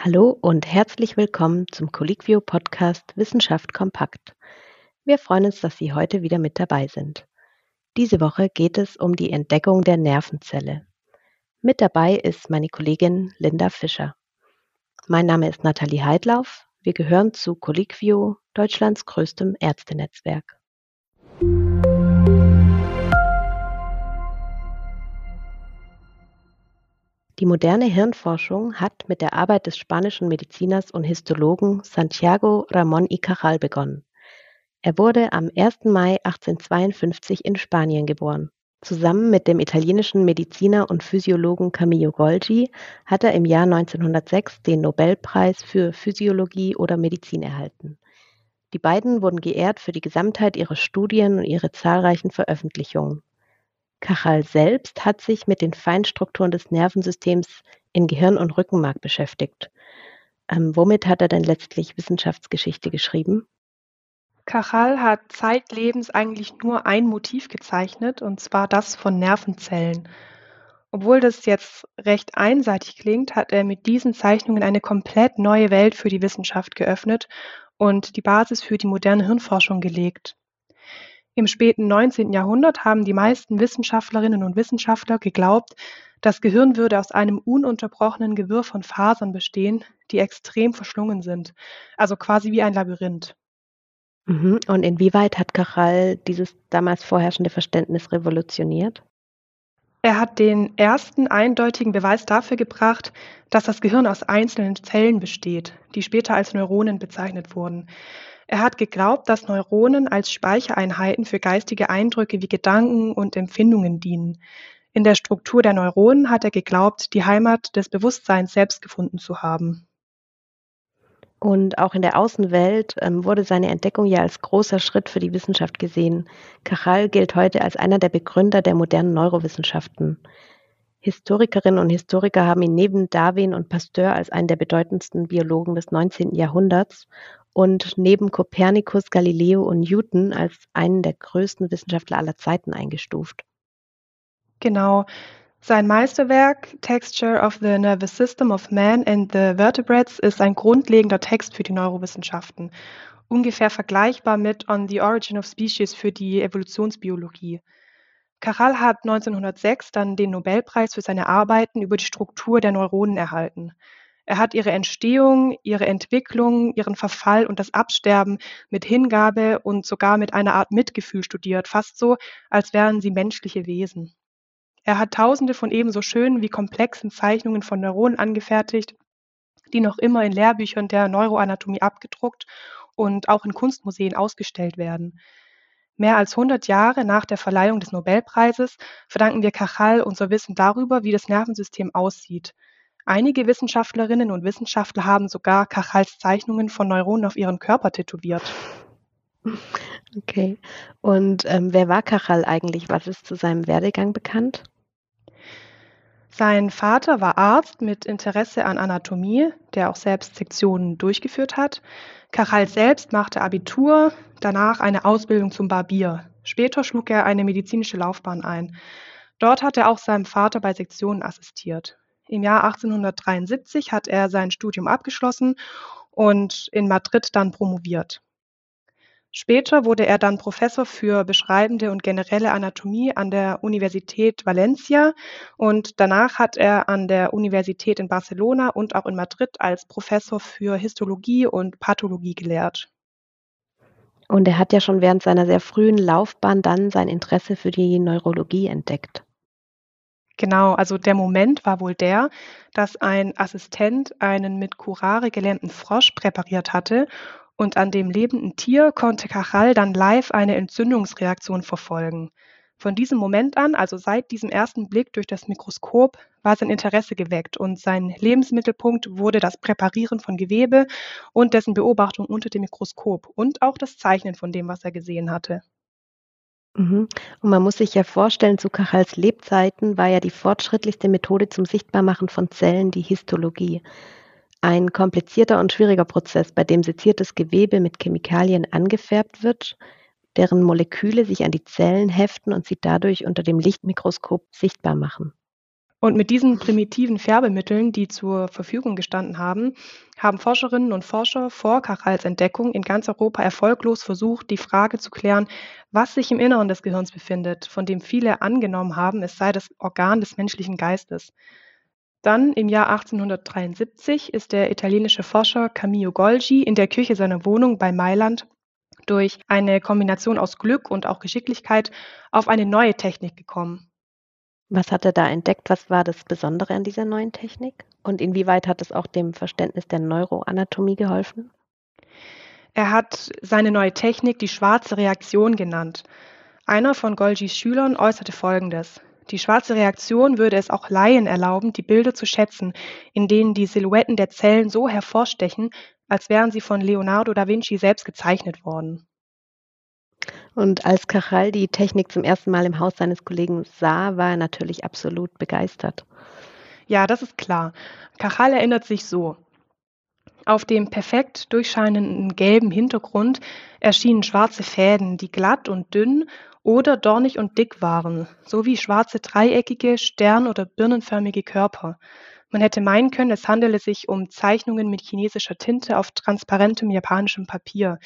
Hallo und herzlich willkommen zum Colliquio Podcast Wissenschaft kompakt. Wir freuen uns, dass Sie heute wieder mit dabei sind. Diese Woche geht es um die Entdeckung der Nervenzelle. Mit dabei ist meine Kollegin Linda Fischer. Mein Name ist Nathalie Heidlauf. Wir gehören zu Colliquio, Deutschlands größtem Ärztenetzwerk. Die moderne Hirnforschung hat mit der Arbeit des spanischen Mediziners und Histologen Santiago Ramón y Cajal begonnen. Er wurde am 1. Mai 1852 in Spanien geboren. Zusammen mit dem italienischen Mediziner und Physiologen Camillo Golgi hat er im Jahr 1906 den Nobelpreis für Physiologie oder Medizin erhalten. Die beiden wurden geehrt für die Gesamtheit ihrer Studien und ihre zahlreichen Veröffentlichungen. Cajal selbst hat sich mit den Feinstrukturen des Nervensystems in Gehirn und Rückenmark beschäftigt. Ähm, womit hat er denn letztlich Wissenschaftsgeschichte geschrieben? Cajal hat zeitlebens eigentlich nur ein Motiv gezeichnet, und zwar das von Nervenzellen. Obwohl das jetzt recht einseitig klingt, hat er mit diesen Zeichnungen eine komplett neue Welt für die Wissenschaft geöffnet und die Basis für die moderne Hirnforschung gelegt. Im späten 19. Jahrhundert haben die meisten Wissenschaftlerinnen und Wissenschaftler geglaubt, das Gehirn würde aus einem ununterbrochenen Gewirr von Fasern bestehen, die extrem verschlungen sind, also quasi wie ein Labyrinth. Mhm. Und inwieweit hat Cajal dieses damals vorherrschende Verständnis revolutioniert? Er hat den ersten eindeutigen Beweis dafür gebracht, dass das Gehirn aus einzelnen Zellen besteht, die später als Neuronen bezeichnet wurden. Er hat geglaubt, dass Neuronen als Speichereinheiten für geistige Eindrücke wie Gedanken und Empfindungen dienen. In der Struktur der Neuronen hat er geglaubt, die Heimat des Bewusstseins selbst gefunden zu haben. Und auch in der Außenwelt ähm, wurde seine Entdeckung ja als großer Schritt für die Wissenschaft gesehen. Cajal gilt heute als einer der Begründer der modernen Neurowissenschaften. Historikerinnen und Historiker haben ihn neben Darwin und Pasteur als einen der bedeutendsten Biologen des 19. Jahrhunderts und neben Kopernikus, Galileo und Newton als einen der größten Wissenschaftler aller Zeiten eingestuft. Genau. Sein Meisterwerk Texture of the Nervous System of Man and the Vertebrates ist ein grundlegender Text für die Neurowissenschaften, ungefähr vergleichbar mit On the Origin of Species für die Evolutionsbiologie. Cajal hat 1906 dann den Nobelpreis für seine Arbeiten über die Struktur der Neuronen erhalten. Er hat ihre Entstehung, ihre Entwicklung, ihren Verfall und das Absterben mit Hingabe und sogar mit einer Art Mitgefühl studiert, fast so, als wären sie menschliche Wesen. Er hat tausende von ebenso schönen wie komplexen Zeichnungen von Neuronen angefertigt, die noch immer in Lehrbüchern der Neuroanatomie abgedruckt und auch in Kunstmuseen ausgestellt werden. Mehr als 100 Jahre nach der Verleihung des Nobelpreises verdanken wir Cajal unser Wissen darüber, wie das Nervensystem aussieht, Einige Wissenschaftlerinnen und Wissenschaftler haben sogar Cajals Zeichnungen von Neuronen auf ihren Körper tätowiert. Okay. Und ähm, wer war Cajal eigentlich? Was ist zu seinem Werdegang bekannt? Sein Vater war Arzt mit Interesse an Anatomie, der auch selbst Sektionen durchgeführt hat. Cajal selbst machte Abitur, danach eine Ausbildung zum Barbier. Später schlug er eine medizinische Laufbahn ein. Dort hat er auch seinem Vater bei Sektionen assistiert. Im Jahr 1873 hat er sein Studium abgeschlossen und in Madrid dann promoviert. Später wurde er dann Professor für beschreibende und generelle Anatomie an der Universität Valencia und danach hat er an der Universität in Barcelona und auch in Madrid als Professor für Histologie und Pathologie gelehrt. Und er hat ja schon während seiner sehr frühen Laufbahn dann sein Interesse für die Neurologie entdeckt. Genau, also der Moment war wohl der, dass ein Assistent einen mit Curare gelähmten Frosch präpariert hatte und an dem lebenden Tier konnte Cajal dann live eine Entzündungsreaktion verfolgen. Von diesem Moment an, also seit diesem ersten Blick durch das Mikroskop, war sein Interesse geweckt und sein Lebensmittelpunkt wurde das Präparieren von Gewebe und dessen Beobachtung unter dem Mikroskop und auch das Zeichnen von dem, was er gesehen hatte. Mhm. Und man muss sich ja vorstellen, zu Kachals Lebzeiten war ja die fortschrittlichste Methode zum Sichtbarmachen von Zellen die Histologie. Ein komplizierter und schwieriger Prozess, bei dem seziertes Gewebe mit Chemikalien angefärbt wird, deren Moleküle sich an die Zellen heften und sie dadurch unter dem Lichtmikroskop sichtbar machen. Und mit diesen primitiven Färbemitteln, die zur Verfügung gestanden haben, haben Forscherinnen und Forscher vor Kachals Entdeckung in ganz Europa erfolglos versucht, die Frage zu klären, was sich im Inneren des Gehirns befindet, von dem viele angenommen haben, es sei das Organ des menschlichen Geistes. Dann im Jahr 1873 ist der italienische Forscher Camillo Golgi in der Küche seiner Wohnung bei Mailand durch eine Kombination aus Glück und auch Geschicklichkeit auf eine neue Technik gekommen. Was hat er da entdeckt? Was war das Besondere an dieser neuen Technik? Und inwieweit hat es auch dem Verständnis der Neuroanatomie geholfen? Er hat seine neue Technik die schwarze Reaktion genannt. Einer von Golgis Schülern äußerte Folgendes. Die schwarze Reaktion würde es auch Laien erlauben, die Bilder zu schätzen, in denen die Silhouetten der Zellen so hervorstechen, als wären sie von Leonardo da Vinci selbst gezeichnet worden. Und als Cajal die Technik zum ersten Mal im Haus seines Kollegen sah, war er natürlich absolut begeistert. Ja, das ist klar. Cajal erinnert sich so. Auf dem perfekt durchscheinenden gelben Hintergrund erschienen schwarze Fäden, die glatt und dünn oder dornig und dick waren, sowie schwarze dreieckige, stern- oder birnenförmige Körper. Man hätte meinen können, es handele sich um Zeichnungen mit chinesischer Tinte auf transparentem japanischem Papier.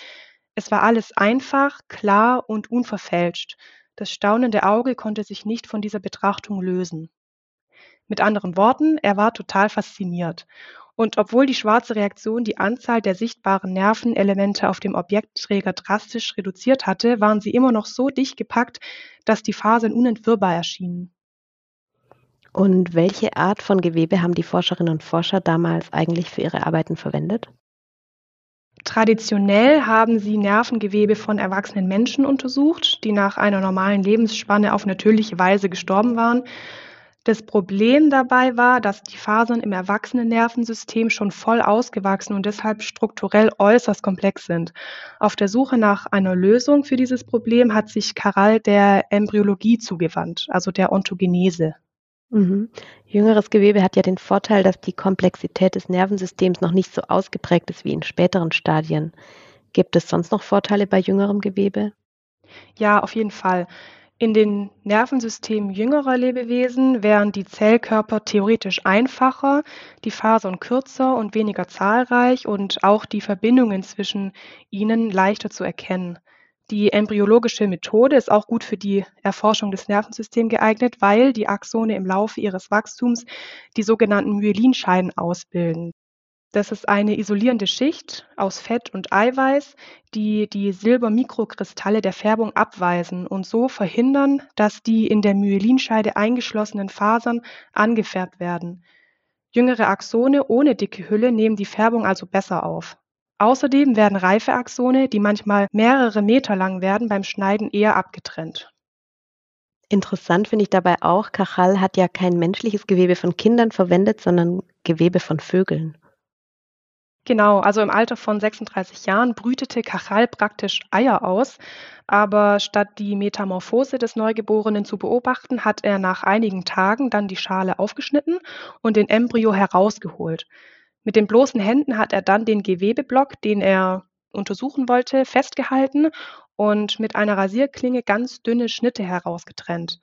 Es war alles einfach, klar und unverfälscht. Das staunende Auge konnte sich nicht von dieser Betrachtung lösen. Mit anderen Worten, er war total fasziniert. Und obwohl die schwarze Reaktion die Anzahl der sichtbaren Nervenelemente auf dem Objektträger drastisch reduziert hatte, waren sie immer noch so dicht gepackt, dass die Fasern unentwirrbar erschienen. Und welche Art von Gewebe haben die Forscherinnen und Forscher damals eigentlich für ihre Arbeiten verwendet? Traditionell haben sie Nervengewebe von erwachsenen Menschen untersucht, die nach einer normalen Lebensspanne auf natürliche Weise gestorben waren. Das Problem dabei war, dass die Fasern im Erwachsenennervensystem schon voll ausgewachsen und deshalb strukturell äußerst komplex sind. Auf der Suche nach einer Lösung für dieses Problem hat sich Karal der Embryologie zugewandt, also der Ontogenese. Mhm. Jüngeres Gewebe hat ja den Vorteil, dass die Komplexität des Nervensystems noch nicht so ausgeprägt ist wie in späteren Stadien. Gibt es sonst noch Vorteile bei jüngerem Gewebe? Ja, auf jeden Fall. In den Nervensystemen jüngerer Lebewesen wären die Zellkörper theoretisch einfacher, die Fasern kürzer und weniger zahlreich und auch die Verbindungen zwischen ihnen leichter zu erkennen. Die embryologische Methode ist auch gut für die Erforschung des Nervensystems geeignet, weil die Axone im Laufe ihres Wachstums die sogenannten Myelinscheiden ausbilden. Das ist eine isolierende Schicht aus Fett und Eiweiß, die die Silbermikrokristalle der Färbung abweisen und so verhindern, dass die in der Myelinscheide eingeschlossenen Fasern angefärbt werden. Jüngere Axone ohne dicke Hülle nehmen die Färbung also besser auf. Außerdem werden reife Axone, die manchmal mehrere Meter lang werden, beim Schneiden eher abgetrennt. Interessant finde ich dabei auch, Kachal hat ja kein menschliches Gewebe von Kindern verwendet, sondern Gewebe von Vögeln. Genau, also im Alter von 36 Jahren brütete Kachal praktisch Eier aus, aber statt die Metamorphose des Neugeborenen zu beobachten, hat er nach einigen Tagen dann die Schale aufgeschnitten und den Embryo herausgeholt. Mit den bloßen Händen hat er dann den Gewebeblock, den er untersuchen wollte, festgehalten und mit einer Rasierklinge ganz dünne Schnitte herausgetrennt.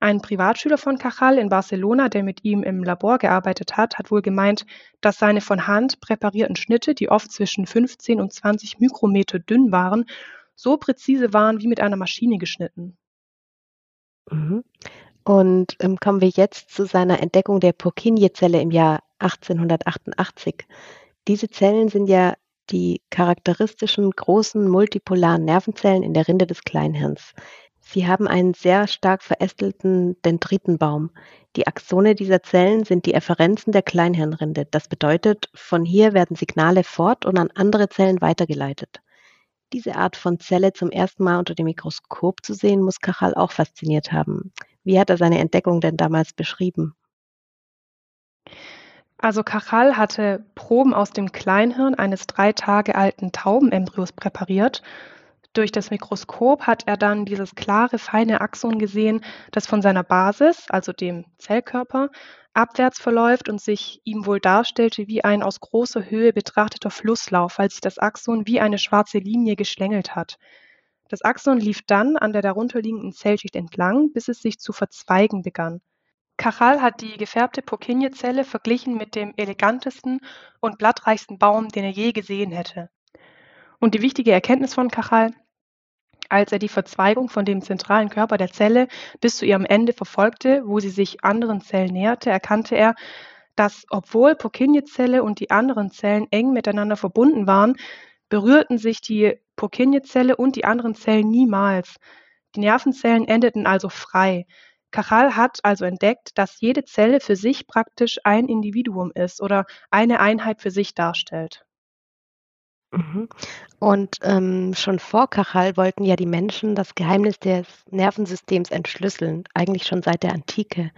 Ein Privatschüler von Cajal in Barcelona, der mit ihm im Labor gearbeitet hat, hat wohl gemeint, dass seine von Hand präparierten Schnitte, die oft zwischen 15 und 20 Mikrometer dünn waren, so präzise waren wie mit einer Maschine geschnitten. Mhm. Und ähm, kommen wir jetzt zu seiner Entdeckung der Purkinje-Zelle im Jahr 1888. Diese Zellen sind ja die charakteristischen großen multipolaren Nervenzellen in der Rinde des Kleinhirns. Sie haben einen sehr stark verästelten Dendritenbaum. Die Axone dieser Zellen sind die Efferenzen der Kleinhirnrinde. Das bedeutet, von hier werden Signale fort und an andere Zellen weitergeleitet. Diese Art von Zelle zum ersten Mal unter dem Mikroskop zu sehen, muss Kachal auch fasziniert haben. Wie hat er seine Entdeckung denn damals beschrieben? Also Cajal hatte Proben aus dem Kleinhirn eines drei Tage alten Taubenembryos präpariert. Durch das Mikroskop hat er dann dieses klare, feine Axon gesehen, das von seiner Basis, also dem Zellkörper, abwärts verläuft und sich ihm wohl darstellte wie ein aus großer Höhe betrachteter Flusslauf, weil sich das Axon wie eine schwarze Linie geschlängelt hat. Das Axon lief dann an der darunterliegenden Zellschicht entlang, bis es sich zu verzweigen begann. Cajal hat die gefärbte Purkinje-Zelle verglichen mit dem elegantesten und blattreichsten Baum, den er je gesehen hätte. Und die wichtige Erkenntnis von Cajal, als er die Verzweigung von dem zentralen Körper der Zelle bis zu ihrem Ende verfolgte, wo sie sich anderen Zellen näherte, erkannte er, dass obwohl Purkinje-Zelle und die anderen Zellen eng miteinander verbunden waren, berührten sich die Purkinje-Zelle und die anderen Zellen niemals. Die Nervenzellen endeten also frei. Cajal hat also entdeckt, dass jede Zelle für sich praktisch ein Individuum ist oder eine Einheit für sich darstellt. Mhm. Und ähm, schon vor Cajal wollten ja die Menschen das Geheimnis des Nervensystems entschlüsseln, eigentlich schon seit der Antike.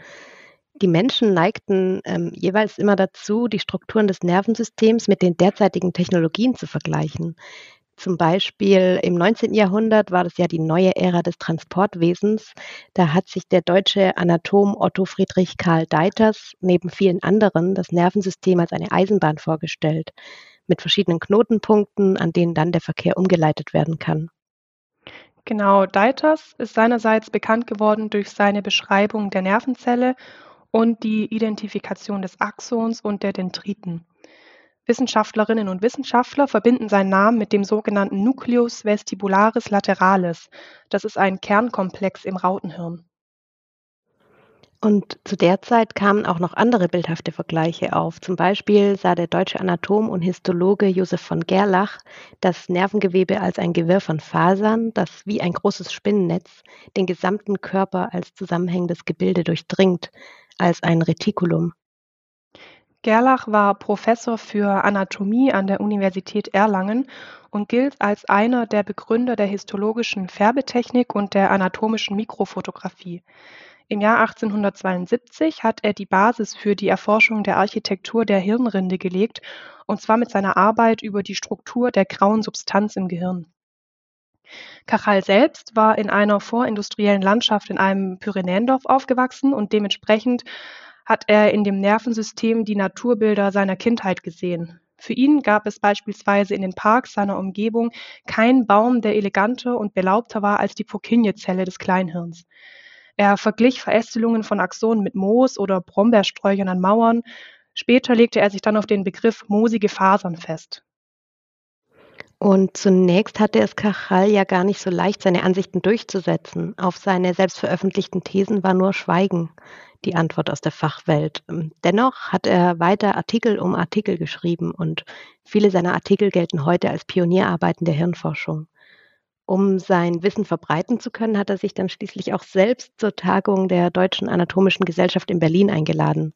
Die Menschen neigten ähm, jeweils immer dazu, die Strukturen des Nervensystems mit den derzeitigen Technologien zu vergleichen. Zum Beispiel im 19. Jahrhundert war das ja die neue Ära des Transportwesens. Da hat sich der deutsche Anatom Otto Friedrich Karl Deiters neben vielen anderen das Nervensystem als eine Eisenbahn vorgestellt, mit verschiedenen Knotenpunkten, an denen dann der Verkehr umgeleitet werden kann. Genau, Deiters ist seinerseits bekannt geworden durch seine Beschreibung der Nervenzelle und die Identifikation des Axons und der Dendriten. Wissenschaftlerinnen und Wissenschaftler verbinden seinen Namen mit dem sogenannten Nucleus vestibularis lateralis. Das ist ein Kernkomplex im Rautenhirn. Und zu der Zeit kamen auch noch andere bildhafte Vergleiche auf. Zum Beispiel sah der deutsche Anatom und Histologe Josef von Gerlach das Nervengewebe als ein Gewirr von Fasern, das wie ein großes Spinnennetz den gesamten Körper als zusammenhängendes Gebilde durchdringt, als ein Retikulum. Gerlach war Professor für Anatomie an der Universität Erlangen und gilt als einer der Begründer der histologischen Färbetechnik und der anatomischen Mikrofotografie. Im Jahr 1872 hat er die Basis für die Erforschung der Architektur der Hirnrinde gelegt, und zwar mit seiner Arbeit über die Struktur der grauen Substanz im Gehirn. Cajal selbst war in einer vorindustriellen Landschaft in einem Pyrenäendorf aufgewachsen und dementsprechend hat er in dem Nervensystem die Naturbilder seiner Kindheit gesehen. Für ihn gab es beispielsweise in den Parks seiner Umgebung keinen Baum, der eleganter und belaubter war als die Purkinje-Zelle des Kleinhirns. Er verglich Verästelungen von Axonen mit Moos oder Brombeersträuchern an Mauern. Später legte er sich dann auf den Begriff moosige Fasern fest. Und zunächst hatte es Cajal ja gar nicht so leicht, seine Ansichten durchzusetzen. Auf seine selbst veröffentlichten Thesen war nur Schweigen die Antwort aus der Fachwelt. Ähm, dennoch hat er weiter Artikel um Artikel geschrieben und viele seiner Artikel gelten heute als Pionierarbeiten der Hirnforschung. Um sein Wissen verbreiten zu können, hat er sich dann schließlich auch selbst zur Tagung der Deutschen Anatomischen Gesellschaft in Berlin eingeladen.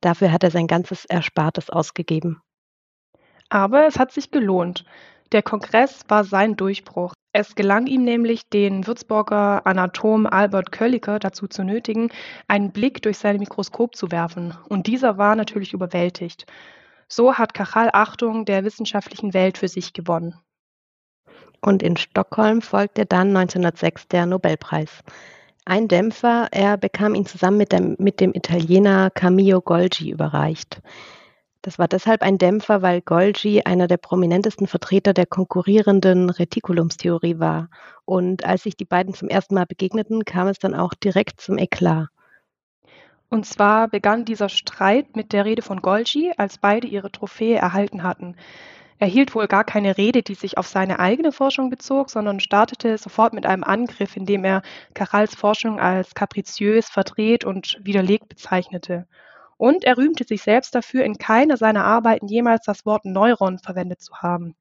Dafür hat er sein ganzes Erspartes ausgegeben. Aber es hat sich gelohnt. Der Kongress war sein Durchbruch. Es gelang ihm nämlich, den Würzburger Anatom Albert Kölliker dazu zu nötigen, einen Blick durch sein Mikroskop zu werfen, und dieser war natürlich überwältigt. So hat Cajal Achtung der wissenschaftlichen Welt für sich gewonnen. Und in Stockholm folgte dann 1906 der Nobelpreis. Ein Dämpfer, er bekam ihn zusammen mit dem, mit dem Italiener Camillo Golgi überreicht. Das war deshalb ein Dämpfer, weil Golgi einer der prominentesten Vertreter der konkurrierenden Retikulumstheorie war. Und als sich die beiden zum ersten Mal begegneten, kam es dann auch direkt zum Eklat. Und zwar begann dieser Streit mit der Rede von Golgi, als beide ihre Trophäe erhalten hatten. Er hielt wohl gar keine Rede, die sich auf seine eigene Forschung bezog, sondern startete sofort mit einem Angriff, in dem er Carrals Forschung als kapriziös, verdreht und widerlegt bezeichnete. Und er rühmte sich selbst dafür, in keiner seiner Arbeiten jemals das Wort Neuron verwendet zu haben.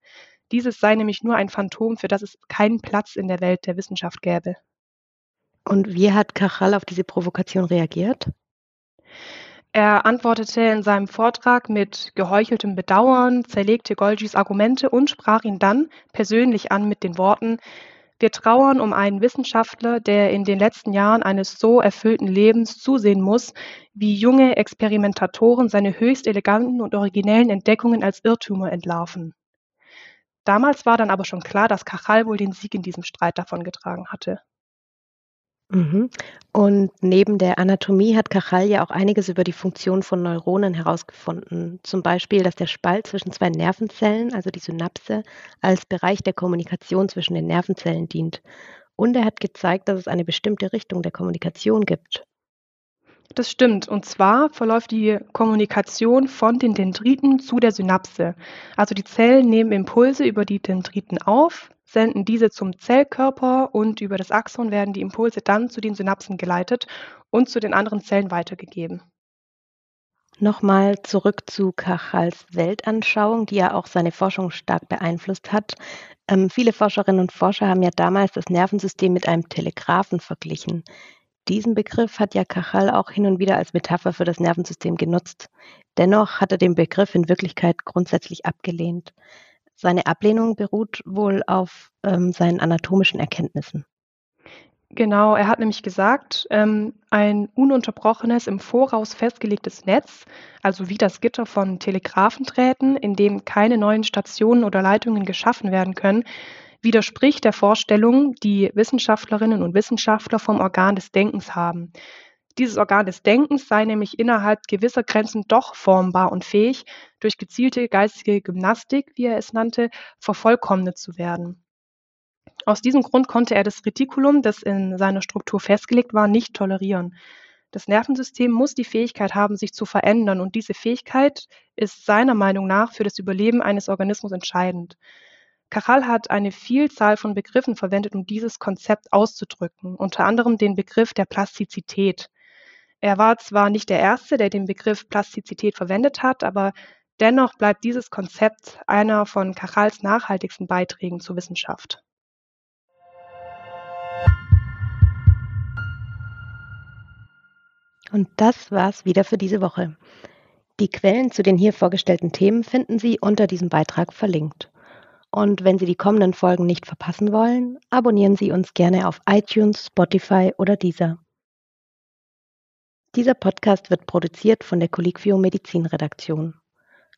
Dieses sei nämlich nur ein Phantom, für das es keinen Platz in der Welt der Wissenschaft gäbe. Und wie hat Cajal auf diese Provokation reagiert? Er antwortete in seinem Vortrag mit geheucheltem Bedauern, zerlegte Golgis Argumente und sprach ihn dann persönlich an mit den Worten wir trauern um einen Wissenschaftler, der in den letzten Jahren eines so erfüllten Lebens zusehen muss, wie junge Experimentatoren seine höchst eleganten und originellen Entdeckungen als Irrtümer entlarven. Damals war dann aber schon klar, dass Cajal wohl den Sieg in diesem Streit davongetragen hatte. Mhm. Und neben der Anatomie hat Cajal ja auch einiges über die Funktion von Neuronen herausgefunden. Zum Beispiel, dass der Spalt zwischen zwei Nervenzellen, also die Synapse, als Bereich der Kommunikation zwischen den Nervenzellen dient. Und er hat gezeigt, dass es eine bestimmte Richtung der Kommunikation gibt. Das stimmt. Und zwar verläuft die Kommunikation von den Dendriten zu der Synapse. Also die Zellen nehmen Impulse über die Dendriten auf, senden diese zum Zellkörper und über das Axon werden die Impulse dann zu den Synapsen geleitet und zu den anderen Zellen weitergegeben. Nochmal zurück zu Kachals Weltanschauung, die ja auch seine Forschung stark beeinflusst hat. Ähm, viele Forscherinnen und Forscher haben ja damals das Nervensystem mit einem Telegraphen verglichen. Diesen Begriff hat ja Cajal auch hin und wieder als Metapher für das Nervensystem genutzt. Dennoch hat er den Begriff in Wirklichkeit grundsätzlich abgelehnt. Seine Ablehnung beruht wohl auf ähm, seinen anatomischen Erkenntnissen. Genau, er hat nämlich gesagt, ähm, ein ununterbrochenes, im Voraus festgelegtes Netz, also wie das Gitter von Telegraphendrähten, in dem keine neuen Stationen oder Leitungen geschaffen werden können, widerspricht der Vorstellung, die Wissenschaftlerinnen und Wissenschaftler vom Organ des Denkens haben. Dieses Organ des Denkens sei nämlich innerhalb gewisser Grenzen doch formbar und fähig, durch gezielte geistige Gymnastik, wie er es nannte, vervollkommnet zu werden. Aus diesem Grund konnte er das Retikulum, das in seiner Struktur festgelegt war, nicht tolerieren. Das Nervensystem muss die Fähigkeit haben, sich zu verändern, und diese Fähigkeit ist seiner Meinung nach für das Überleben eines Organismus entscheidend. Cajal hat eine Vielzahl von Begriffen verwendet, um dieses Konzept auszudrücken, unter anderem den Begriff der Plastizität. Er war zwar nicht der Erste, der den Begriff Plastizität verwendet hat, aber dennoch bleibt dieses Konzept einer von Cajals nachhaltigsten Beiträgen zur Wissenschaft. Und das war's wieder für diese Woche. Die Quellen zu den hier vorgestellten Themen finden Sie unter diesem Beitrag verlinkt. Und wenn Sie die kommenden Folgen nicht verpassen wollen, abonnieren Sie uns gerne auf iTunes, Spotify oder Deezer. Dieser Podcast wird produziert von der Colliquio Medizin Redaktion.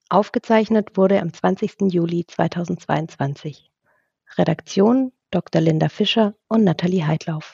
Aufgezeichnet wurde am 20. Juli 2022. Redaktion Dr. Linda Fischer und Nathalie Heidlauf.